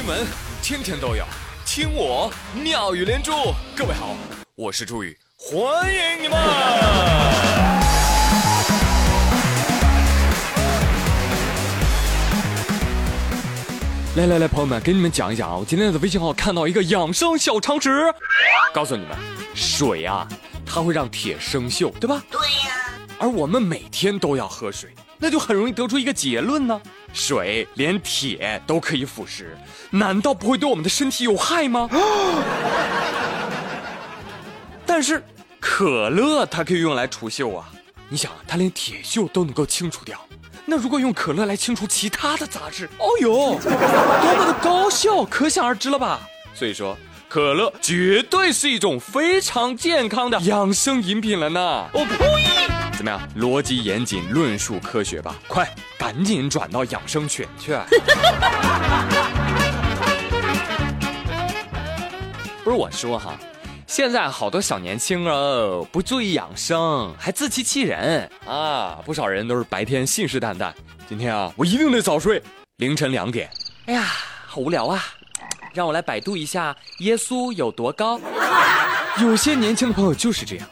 新闻天天都有，听我妙语连珠。各位好，我是朱宇，欢迎你们！来来来，朋友们，给你们讲一讲啊！我今天在微信号看到一个养生小常识，告诉你们，水啊，它会让铁生锈，对吧？对呀。而我们每天都要喝水，那就很容易得出一个结论呢。水连铁都可以腐蚀，难道不会对我们的身体有害吗？但是可乐它可以用来除锈啊！你想，它连铁锈都能够清除掉，那如果用可乐来清除其他的杂质，哦呦，多么的高效，可想而知了吧？所以说，可乐绝对是一种非常健康的养生饮品了呢！我呸！怎么样？逻辑严谨，论述科学吧！快，赶紧转到养生圈去！不是我说哈，现在好多小年轻哦，不注意养生，还自欺欺人啊！不少人都是白天信誓旦旦，今天啊，我一定得早睡，凌晨两点。哎呀，好无聊啊！让我来百度一下耶稣有多高。有些年轻的朋友就是这样。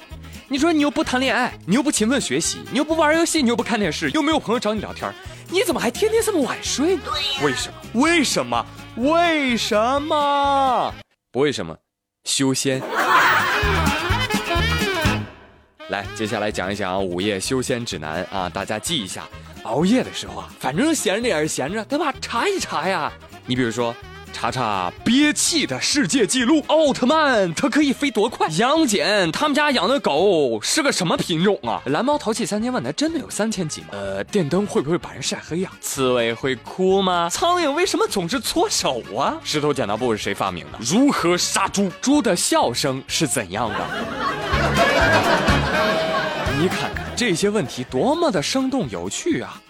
你说你又不谈恋爱，你又不勤奋学习，你又不玩游戏，你又不看电视，又没有朋友找你聊天，你怎么还天天这么晚睡呢？为什么？为什么？为什么？不为什么？修仙。来，接下来讲一讲午夜修仙指南啊，大家记一下，熬夜的时候啊，反正闲着也是闲着，对吧？查一查呀。你比如说。查查憋气的世界纪录，奥特曼它可以飞多快？杨戬他们家养的狗是个什么品种啊？蓝猫淘气三千万，它真的有三千级吗？呃，电灯会不会把人晒黑呀？刺猬会哭吗？苍蝇为什么总是搓手啊？石头剪刀布是谁发明的？如何杀猪？猪的笑声是怎样的？你看看这些问题多么的生动有趣啊！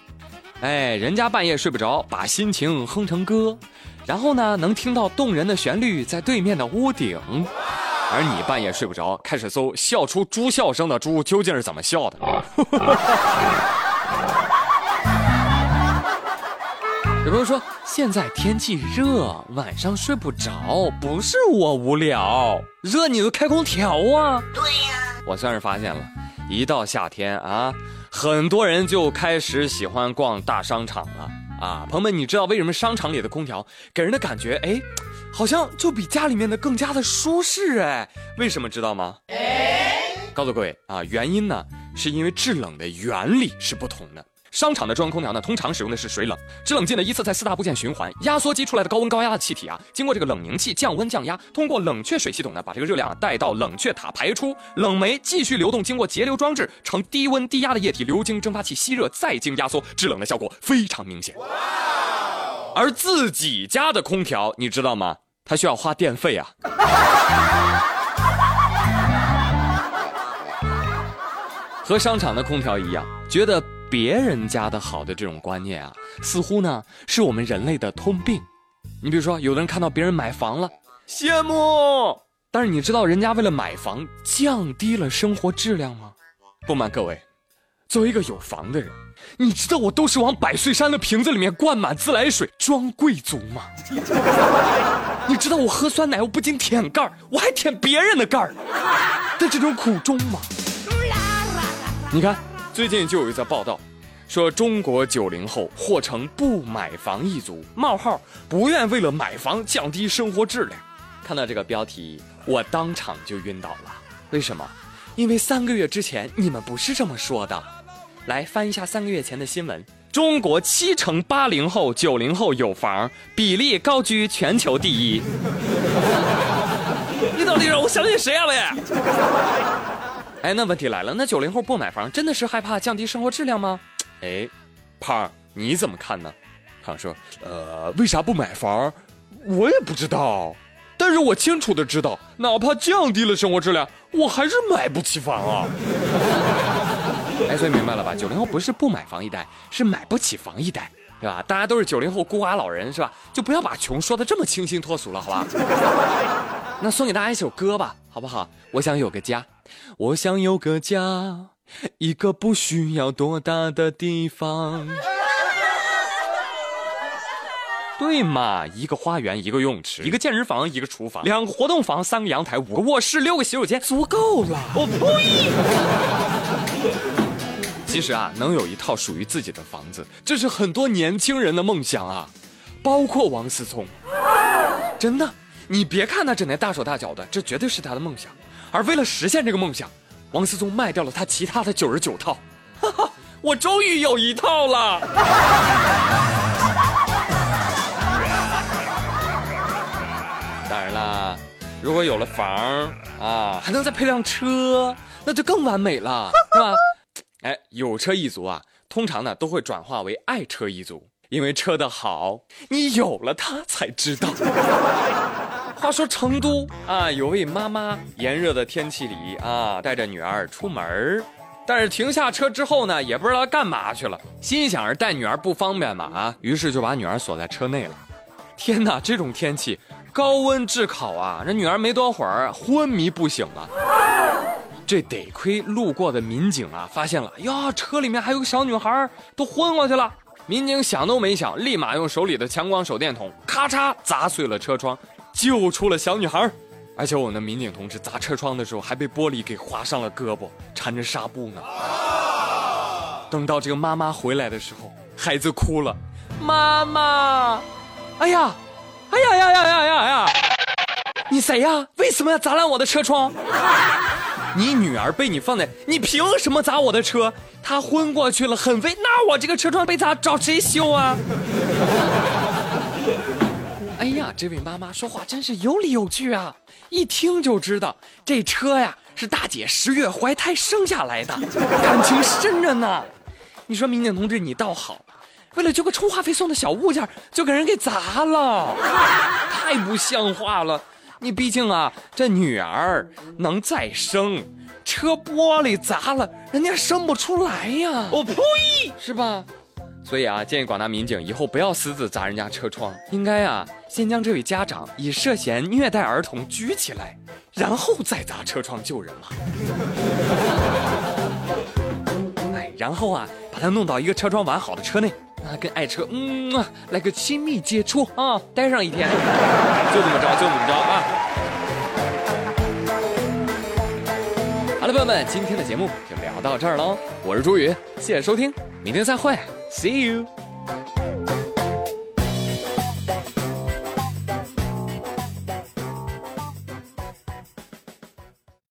哎，人家半夜睡不着，把心情哼成歌。然后呢，能听到动人的旋律在对面的屋顶，而你半夜睡不着，开始搜笑出猪笑声的猪究竟是怎么笑的。有朋友说，现在天气热，晚上睡不着，不是我无聊，热你就开空调啊。对呀，我算是发现了，一到夏天啊，很多人就开始喜欢逛大商场了。啊，朋友们，你知道为什么商场里的空调给人的感觉，哎，好像就比家里面的更加的舒适？哎，为什么知道吗？告诉各位啊，原因呢，是因为制冷的原理是不同的。商场的中央空调呢，通常使用的是水冷，制冷剂呢依次在四大部件循环，压缩机出来的高温高压的气体啊，经过这个冷凝器降温降压，通过冷却水系统呢，把这个热量啊带到冷却塔排出，冷媒继续流动，经过节流装置呈低温低压的液体流经蒸发器吸热，再经压缩制冷的效果非常明显。而自己家的空调，你知道吗？它需要花电费啊。和商场的空调一样，觉得。别人家的好的这种观念啊，似乎呢是我们人类的通病。你比如说，有的人看到别人买房了，羡慕，但是你知道人家为了买房降低了生活质量吗？不瞒各位，作为一个有房的人，你知道我都是往百岁山的瓶子里面灌满自来水装贵族吗？你知道我喝酸奶我不仅舔盖儿，我还舔别人的盖儿的这种苦衷吗？你看。最近就有一则报道，说中国九零后或成不买房一族，冒号不愿为了买房降低生活质量。看到这个标题，我当场就晕倒了。为什么？因为三个月之前你们不是这么说的。来翻一下三个月前的新闻：中国七成八零后、九零后有房，比例高居全球第一。你到底让我相信谁啊，喂？哎，那问题来了，那九零后不买房，真的是害怕降低生活质量吗？哎，胖，你怎么看呢？胖说，呃，为啥不买房？我也不知道，但是我清楚的知道，哪怕降低了生活质量，我还是买不起房啊。哎，所以明白了吧？九零后不是不买房一代，是买不起房一代，对吧？大家都是九零后孤寡老人，是吧？就不要把穷说的这么清新脱俗了，好吧？那送给大家一首歌吧，好不好？我想有个家。我想有个家，一个不需要多大的地方。对嘛，一个花园，一个泳池，一个健身房，一个厨房，两个活动房，三个阳台，五个卧室，六个洗手间，足够了。我呸！其实啊，能有一套属于自己的房子，这是很多年轻人的梦想啊，包括王思聪。真的，你别看他整天大手大脚的，这绝对是他的梦想。而为了实现这个梦想，王思聪卖掉了他其他的九十九套。哈哈，我终于有一套了。当然啦，如果有了房啊，还能再配辆车，那就更完美了，是吧？哎，有车一族啊，通常呢都会转化为爱车一族，因为车的好，你有了它才知道。话说成都啊，有位妈妈炎热的天气里啊，带着女儿出门但是停下车之后呢，也不知道干嘛去了，心想着带女儿不方便嘛啊，于是就把女儿锁在车内了。天哪，这种天气，高温炙烤啊，这女儿没多会儿昏迷不醒了。这得亏路过的民警啊，发现了呀，车里面还有个小女孩，都昏过去了。民警想都没想，立马用手里的强光手电筒，咔嚓砸碎了车窗，救出了小女孩。而且我们的民警同志砸车窗的时候，还被玻璃给划伤了胳膊，缠着纱布呢。等到这个妈妈回来的时候，孩子哭了，妈妈，哎呀，哎呀呀呀呀呀呀，你谁呀？为什么要砸烂我的车窗？你女儿被你放在，你凭什么砸我的车？她昏过去了，很危。那我这个车窗被砸，找谁修啊？这位妈妈说话真是有理有据啊！一听就知道这车呀是大姐十月怀胎生下来的，感情深着呢。你说民警同志，你倒好，为了救个充话费送的小物件，就给人给砸了，太不像话了。你毕竟啊，这女儿能再生，车玻璃砸了，人家生不出来呀！我呸，是吧？所以啊，建议广大民警以后不要私自砸人家车窗，应该啊，先将这位家长以涉嫌虐待儿童拘起来，然后再砸车窗救人嘛。哎，然后啊，把他弄到一个车窗完好的车内。啊，跟爱车，嗯啊，来个亲密接触啊，待上一天，就这么着，就这么着啊。好了，朋友们，今天的节目就聊到这儿喽。我是朱宇，谢谢收听，明天再会，See you。